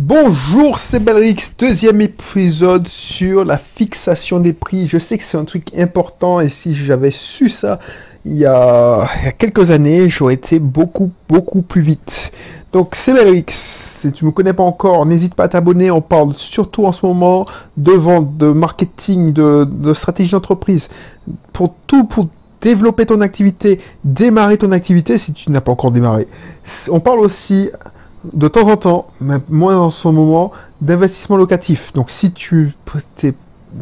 Bonjour, c'est Belrix, deuxième épisode sur la fixation des prix. Je sais que c'est un truc important et si j'avais su ça il y a, quelques années, j'aurais été beaucoup, beaucoup plus vite. Donc c'est Belrix, si tu ne me connais pas encore, n'hésite pas à t'abonner, on parle surtout en ce moment de vente, de marketing, de, de stratégie d'entreprise, pour tout, pour développer ton activité, démarrer ton activité si tu n'as pas encore démarré. On parle aussi de temps en temps, mais moins en ce moment, d'investissement locatif. Donc si tu,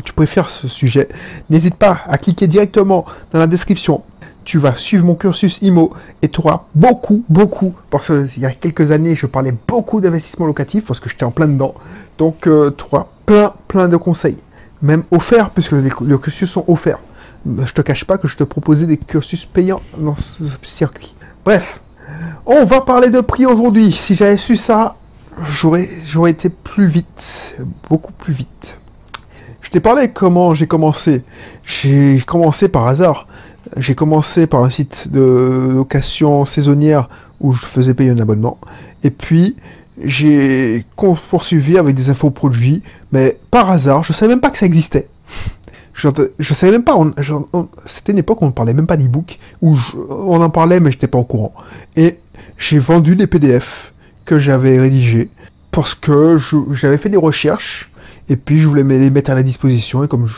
tu préfères ce sujet, n'hésite pas à cliquer directement dans la description. Tu vas suivre mon cursus IMO et tu auras beaucoup, beaucoup, parce qu'il y a quelques années, je parlais beaucoup d'investissement locatif parce que j'étais en plein dedans. Donc euh, tu auras plein, plein de conseils, même offerts, puisque les, les cursus sont offerts. Je te cache pas que je te proposais des cursus payants dans ce circuit. Bref, on va parler de prix aujourd'hui. Si j'avais su ça, j'aurais, j'aurais été plus vite, beaucoup plus vite. Je t'ai parlé comment j'ai commencé. J'ai commencé par hasard. J'ai commencé par un site de location saisonnière où je faisais payer un abonnement. Et puis, j'ai poursuivi avec des infos produits, mais par hasard, je savais même pas que ça existait. Je, je savais même pas, c'était une époque où on ne parlait même pas d'e-book, où on en parlait mais j'étais pas au courant. Et j'ai vendu des PDF que j'avais rédigés parce que j'avais fait des recherches et puis je voulais les mettre à la disposition et comme je,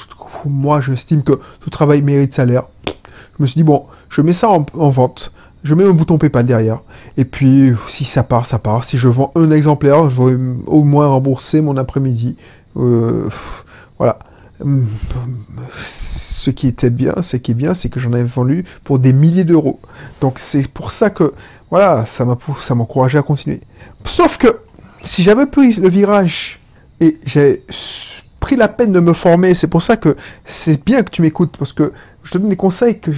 moi j'estime que tout travail mérite salaire, je me suis dit bon, je mets ça en, vente, je mets un bouton PayPal derrière et puis si ça part, ça part. Si je vends un exemplaire, je vais au moins rembourser mon après-midi. Euh, voilà. Ce qui était bien, ce qui est bien, c'est que j'en avais vendu pour des milliers d'euros. Donc c'est pour ça que voilà, ça m'a ça encouragé à continuer. Sauf que si j'avais pris le virage et j'avais pris la peine de me former, c'est pour ça que c'est bien que tu m'écoutes parce que je te donne des conseils qui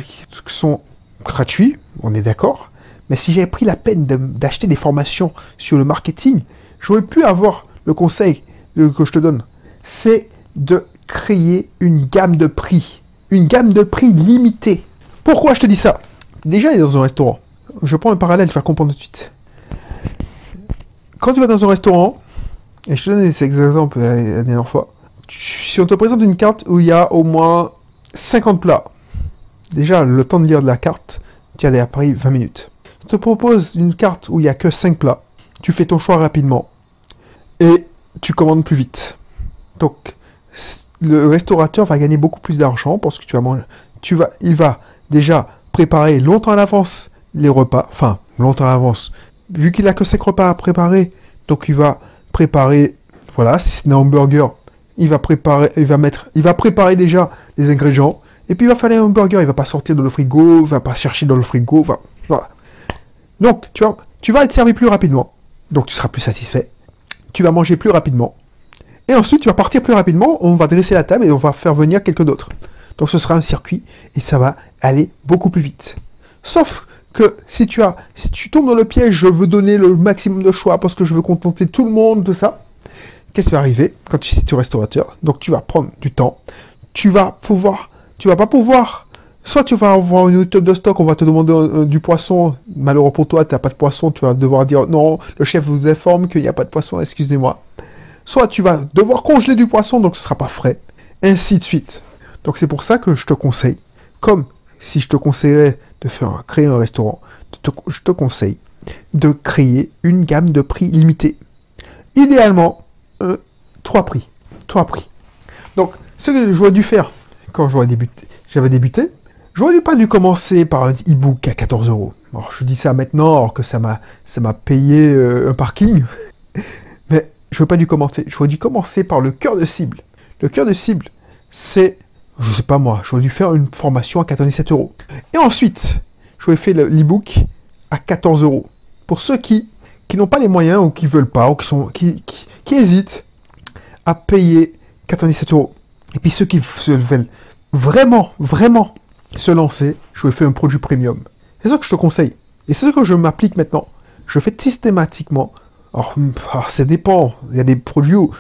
sont gratuits, on est d'accord. Mais si j'avais pris la peine d'acheter des formations sur le marketing, j'aurais pu avoir le conseil que je te donne. C'est de créer une gamme de prix. Une gamme de prix limitée. Pourquoi je te dis ça? Déjà, dans un restaurant je prends un parallèle, je vais comprendre tout de suite. Quand tu vas dans un restaurant, et je te donne ces exemples la dernière fois, si on te présente une carte où il y a au moins 50 plats, déjà le temps de lire de la carte, tu as après 20 minutes. Je te propose une carte où il n'y a que 5 plats, tu fais ton choix rapidement et tu commandes plus vite. Donc le restaurateur va gagner beaucoup plus d'argent parce que tu vas manger, tu vas, il va déjà préparer longtemps à l'avance les repas, enfin, longtemps à l'avance. Vu qu'il a que 5 repas à préparer, donc il va préparer, voilà, si c'est un hamburger, il va préparer, il va mettre, il va préparer déjà les ingrédients, et puis il va faire un hamburger, il va pas sortir de le frigo, il va pas chercher dans le frigo, voilà. Donc, tu vois, tu vas être servi plus rapidement, donc tu seras plus satisfait, tu vas manger plus rapidement, et ensuite tu vas partir plus rapidement, on va dresser la table et on va faire venir quelqu'un d'autre. Donc ce sera un circuit, et ça va aller beaucoup plus vite. Sauf que si tu as, si tu tombes dans le piège, je veux donner le maximum de choix parce que je veux contenter tout le monde, de ça, qu'est-ce qui va arriver quand tu es restaurateur? Donc tu vas prendre du temps, tu vas pouvoir, tu vas pas pouvoir, soit tu vas avoir une YouTube de stock, on va te demander euh, du poisson, malheureux pour toi, tu n'as pas de poisson, tu vas devoir dire non, le chef vous informe qu'il n'y a pas de poisson, excusez-moi. Soit tu vas devoir congeler du poisson, donc ce sera pas frais, ainsi de suite. Donc c'est pour ça que je te conseille, comme si je te conseillerais de faire créer un restaurant, je te conseille de créer une gamme de prix limitée. Idéalement, euh, trois prix. Trois prix. Donc, ce que j'aurais dû faire quand j'avais débuté, j'aurais dû pas dû commencer par un e-book à 14 euros. Alors, je dis ça maintenant, alors que ça m'a, ça m'a payé euh, un parking. Je n'aurais pas dû commencer. J'aurais dû commencer par le cœur de cible. Le cœur de cible, c'est je sais pas moi, j'aurais dû faire une formation à 97 euros. Et ensuite, j'aurais fait l'e-book à 14 euros. Pour ceux qui, n'ont pas les moyens ou qui veulent pas ou qui, sont, qui, hésitent à payer 97 euros. Et puis ceux qui veulent vraiment, vraiment se lancer, j'aurais fait un produit premium. C'est ça que je te conseille. Et c'est ça que je m'applique maintenant. Je fais systématiquement. Alors, ça dépend. Il y a des produits où,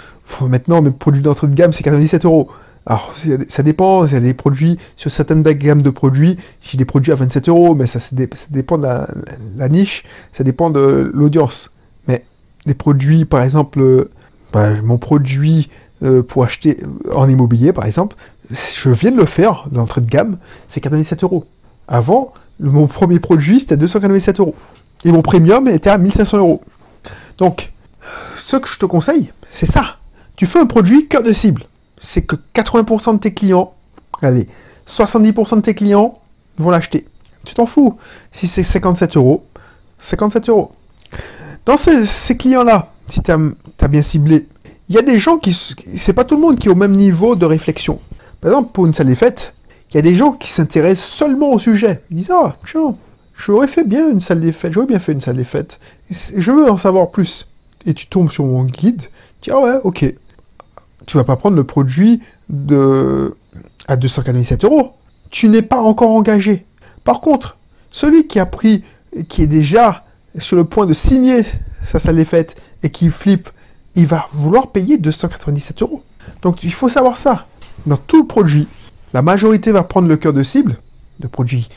maintenant, mes produits d'entrée de gamme, c'est 97 euros. Alors, ça dépend, il y a des produits, sur certaines gammes de produits, j'ai des produits à 27 euros, mais ça, dépend de la, niche, ça dépend de l'audience. Mais des produits, par exemple, euh, bah, mon produit euh, pour acheter en immobilier, par exemple, je viens de le faire, l'entrée de gamme, c'est 97 euros. Avant, mon premier produit, c'était 297 euros. Et mon premium était à 1500 euros. Donc, ce que je te conseille, c'est ça. Tu fais un produit cœur de cible. C'est que 80% de tes clients, allez, 70% de tes clients vont l'acheter. Tu t'en fous. Si c'est 57 euros, 57 euros. Dans ces, clients-là, si tu as, bien ciblé, il y a des gens qui. C'est pas tout le monde qui est au même niveau de réflexion. Par exemple, pour une salle des fêtes, il y a des gens qui s'intéressent seulement au sujet. Ils disent Ah, tiens, j'aurais fait bien une salle des fêtes, j'aurais bien fait une salle des fêtes. Je veux en savoir plus. Et tu tombes sur mon guide, tu dis Ah ouais, ok. Tu vas pas prendre le produit de à 297 euros. Tu n'es pas encore engagé. Par contre, celui qui a pris, qui est déjà sur le point de signer sa salle des fêtes et qui flippe, il va vouloir payer 297 euros. Donc il faut savoir ça. Dans tout produit, la majorité va prendre le cœur de cible, le produit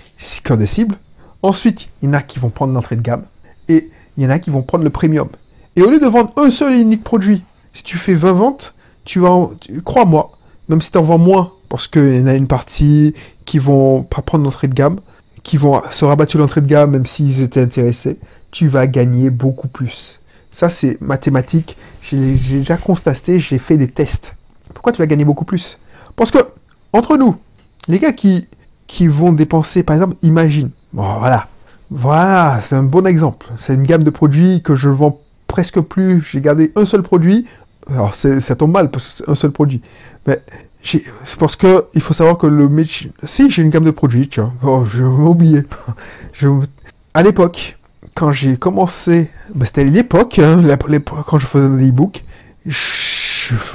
cœur de cible. Ensuite, il y en a qui vont prendre l'entrée de gamme et il y en a qui vont prendre le premium. Et au lieu de vendre un seul et unique produit, si tu fais 20 ventes, tu vas, crois-moi, même si tu en vends moins, parce qu'il y en a une partie qui vont pas prendre l'entrée de gamme, qui vont se rabattre sur l'entrée de gamme même s'ils étaient intéressés, tu vas gagner beaucoup plus. Ça, c'est mathématique. J'ai déjà constaté, j'ai fait des tests. Pourquoi tu vas gagner beaucoup plus? Parce que, entre nous, les gars qui, qui vont dépenser, par exemple, imagine, bon, voilà, voilà, c'est un bon exemple. C'est une gamme de produits que je vends presque plus. J'ai gardé un seul produit. Alors, ça tombe mal parce que c'est un seul produit. Mais c'est parce que il faut savoir que le métier. Si, j'ai une gamme de produits, tiens. Oh, je oublié. Je... À l'époque, quand j'ai commencé, bah, c'était l'époque, hein, quand je faisais des e-books,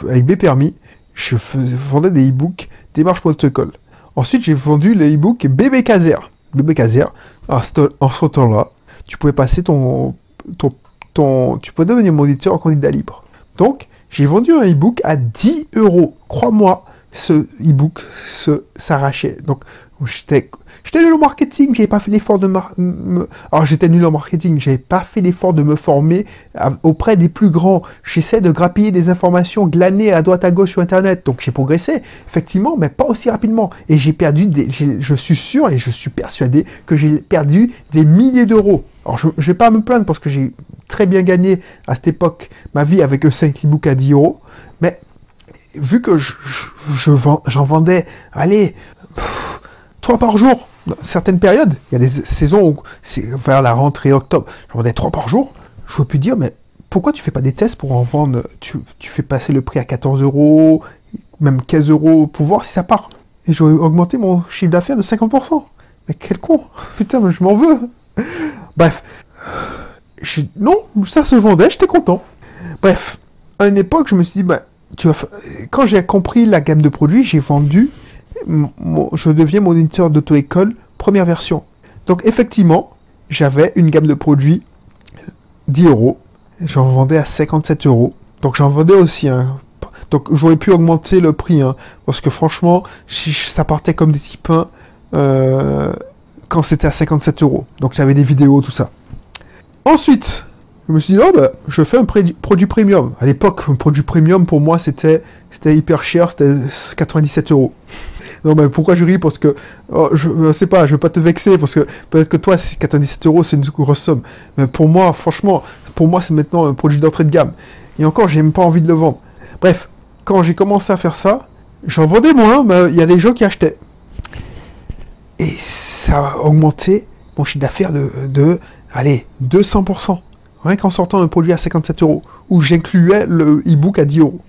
avec mes permis, je vendais des e-books démarche protocole. Ensuite, j'ai vendu le e-book Bébé Caser. Bébé Caser, en ce temps-là, tu pouvais passer ton, ton, ton, tu pouvais devenir moniteur en candidat libre. Donc, j'ai vendu un e-book à 10 euros. Crois-moi, ce e-book s'arrachait. Donc, j'étais J'étais nul en marketing, j'avais pas fait l'effort de me... Alors j'étais nul en marketing, j'avais pas fait l'effort de me former auprès des plus grands. J'essaie de grappiller des informations glanées à droite à gauche sur internet. Donc j'ai progressé, effectivement, mais pas aussi rapidement. Et j'ai perdu des... Je suis sûr et je suis persuadé que j'ai perdu des milliers d'euros. Alors je, ne vais pas me plaindre parce que j'ai très bien gagné à cette époque ma vie avec un 5 e-book à 10 euros. Mais vu que j'en je, j'en vendais, allez, trois par jour, certaines périodes, il y a des saisons où, c'est vers la rentrée octobre, j'en vendais 3 par jour, je peux plus dire, mais pourquoi tu fais pas des tests pour en vendre tu, fais passer le prix à 14 euros, même 15 euros, pour voir si ça part. Et j'aurais augmenté mon chiffre d'affaires de 50%. Mais quel con Putain, mais je m'en veux Bref. Non, ça se vendait, j'étais content. Bref, à une époque, je me suis dit, bah, tu vas quand j'ai compris la gamme de produits, j'ai vendu je deviens moniteur d'auto-école première version. Donc effectivement, j'avais une gamme de produits 10 euros. J'en vendais à 57 euros. Donc j'en vendais aussi. Hein. Donc j'aurais pu augmenter le prix. Hein, parce que franchement, ça partait comme des petits pains euh, quand c'était à 57 euros. Donc j'avais des vidéos, tout ça. Ensuite, je me suis dit, oh bah, je fais un produit premium. À l'époque, un produit premium, pour moi, c'était hyper cher, c'était 97 euros. Non, mais pourquoi je ris? Parce que, oh, je ne sais pas, je veux pas te vexer, parce que peut-être que toi, 97 euros, c'est une grosse somme. Mais pour moi, franchement, pour moi, c'est maintenant un produit d'entrée de gamme. Et encore, j'ai même pas envie de le vendre. Bref, quand j'ai commencé à faire ça, j'en vendais moins, mais il y a des gens qui achetaient. Et ça a augmenté mon chiffre d'affaires de, de, allez, 200%. Rien qu'en sortant un produit à 57 euros, où j'incluais le e-book à 10 euros.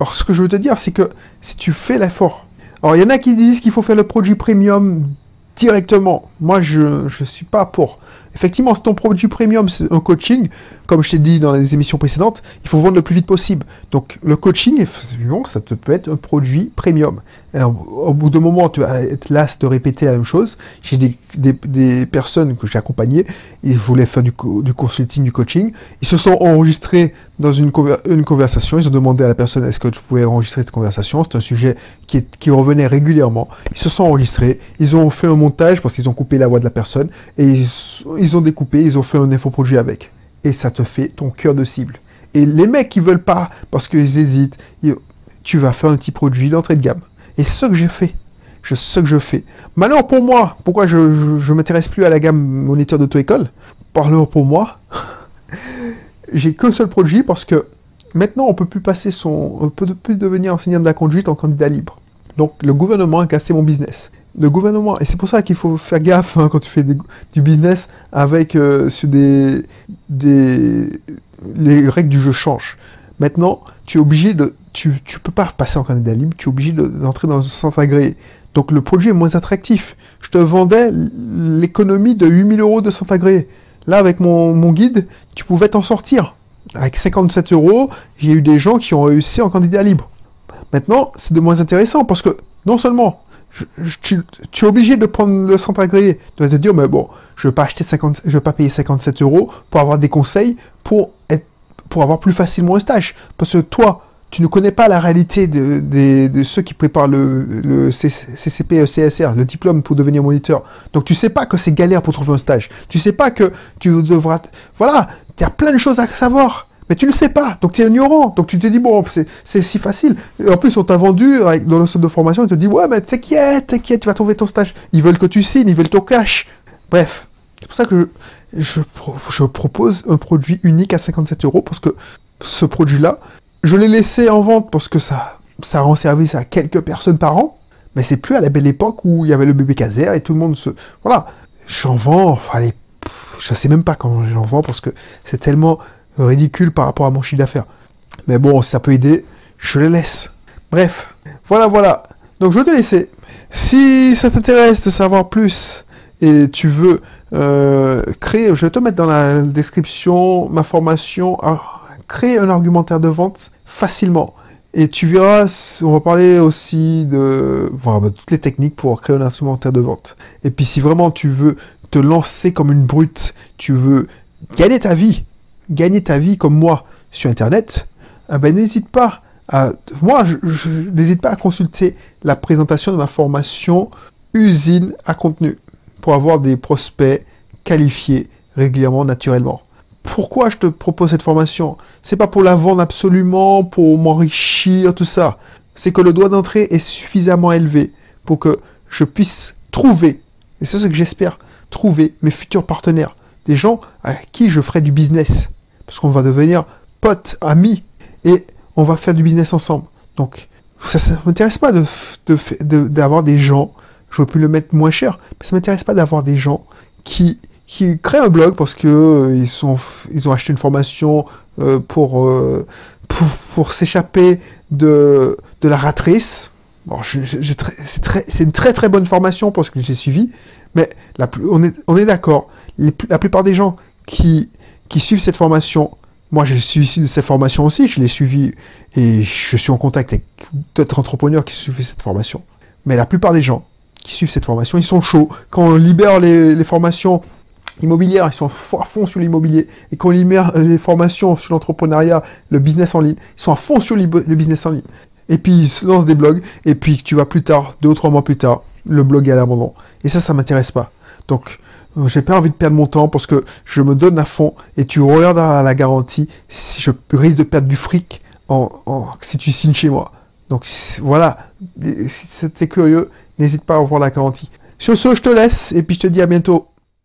Alors, ce que je veux te dire, c'est que si tu fais l'effort alors, il y en a qui disent qu'il faut faire le produit premium directement. Moi, je ne suis pas pour. Effectivement, si ton produit premium, c'est un coaching, comme je t'ai dit dans les émissions précédentes, il faut vendre le plus vite possible. Donc, le coaching, effectivement, ça te peut être un produit premium. au bout d'un moment, tu vas être las de répéter la même chose. J'ai des, personnes que j'ai accompagnées, ils voulaient faire du, consulting, du coaching. Ils se sont enregistrés dans une, conversation. Ils ont demandé à la personne est-ce que tu pouvais enregistrer cette conversation? C'est un sujet qui, revenait régulièrement. Ils se sont enregistrés. Ils ont fait un montage parce qu'ils ont coupé la voix de la personne. Ont découpé, ils ont fait un infoproduit avec. Et ça te fait ton cœur de cible. Et les mecs qui veulent pas, parce qu'ils hésitent, tu vas faire un petit produit d'entrée de gamme. Et ce que j'ai fait. Je ce que je fais. Malheur pour moi, pourquoi je ne m'intéresse plus à la gamme moniteur d'auto-école? Malheur pour moi, j'ai qu'un seul produit parce que maintenant on peut plus passer son, on peut plus devenir enseignant de la conduite en candidat libre. Donc le gouvernement a cassé mon business. Le gouvernement, et c'est pour ça qu'il faut faire gaffe hein, quand tu fais du business avec euh, sur des, des, les règles du jeu changent. Maintenant, tu es obligé de, tu, tu peux pas passer en candidat libre, tu es obligé d'entrer dans un centre agréé. Donc le produit est moins attractif. Je te vendais l'économie de 8000 euros de centre agréé. Là, avec mon, mon guide, tu pouvais t'en sortir. Avec 57 euros, j'ai eu des gens qui ont réussi en candidat libre. Maintenant, c'est de moins intéressant parce que non seulement tu, es obligé de prendre le centre agréé, tu vas te dire, mais bon, je ne vais pas acheter 50, je vais pas payer 57 euros pour avoir des conseils pour être, pour avoir plus facilement un stage. Parce que toi, tu ne connais pas la réalité de, ceux qui préparent le, CCP et CSR, le diplôme pour devenir moniteur. Donc tu sais pas que c'est galère pour trouver un stage. Tu sais pas que tu devras... Voilà, tu as plein de choses à savoir. Mais tu ne le sais pas, donc tu es ignorant. Donc tu te dis, bon, c'est si facile. Et en plus, on t'a vendu dans le centre de formation, ils te disent, ouais, mais t'inquiète, t'inquiète, tu vas trouver ton stage. Ils veulent que tu signes, ils veulent ton cash. Bref, c'est pour ça que je, propose un produit unique à 57 euros, parce que ce produit-là, je l'ai laissé en vente parce que ça, ça rend service à quelques personnes par an. Mais c'est plus à la belle époque où il y avait le bébé caser et tout le monde se... Voilà, j'en vends, allez, je sais même pas comment j'en vends parce que c'est tellement ridicule par rapport à mon chiffre d'affaires. Mais bon, ça peut aider, je le laisse. Bref, voilà, voilà. Donc je vais te laisser. Si ça t'intéresse de savoir plus et tu veux euh, créer, je vais te mettre dans la description ma formation à créer un argumentaire de vente facilement. Et tu verras, on va parler aussi de voilà, bah, toutes les techniques pour créer un argumentaire de vente. Et puis si vraiment tu veux te lancer comme une brute, tu veux gagner ta vie, gagner ta vie comme moi sur Internet, eh ben, n'hésite pas à... Moi, je, n'hésite pas à consulter la présentation de ma formation usine à contenu pour avoir des prospects qualifiés régulièrement, naturellement. Pourquoi je te propose cette formation? C'est pas pour la vendre absolument, pour m'enrichir, tout ça. C'est que le droit d'entrée est suffisamment élevé pour que je puisse trouver, et c'est ce que j'espère, trouver mes futurs partenaires, des gens à qui je ferai du business parce qu'on va devenir potes, amis, et on va faire du business ensemble. Donc, ça ne m'intéresse pas d'avoir de, des gens, je veux plus le mettre moins cher, mais ça m'intéresse pas d'avoir des gens qui, créent un blog parce que euh, ils, ont acheté une formation euh, pour, euh, pour, pour s'échapper de, la ratrice. Bon, c'est une très très bonne formation parce que j'ai suivi, mais on on est d'accord, la plupart des gens qui, qui suivent cette formation, moi je suis ici de cette formation aussi, je l'ai suivi et je suis en contact avec d'autres entrepreneurs qui suivent cette formation. Mais la plupart des gens qui suivent cette formation, ils sont chauds. Quand on libère les, formations immobilières, ils sont à fond sur l'immobilier. Et quand on libère les formations sur l'entrepreneuriat, le business en ligne, ils sont à fond sur le business en ligne. Et puis ils se lancent des blogs, et puis tu vas plus tard, deux ou trois mois plus tard, le blog est à l'abandon. Et ça, ça m'intéresse pas. Donc, j'ai pas envie de perdre mon temps parce que je me donne à fond et tu regardes à la garantie si je risque de perdre du fric en, si tu signes chez moi. Donc voilà, si t'es curieux, n'hésite pas à voir la garantie. Sur ce, je te laisse et puis je te dis à bientôt.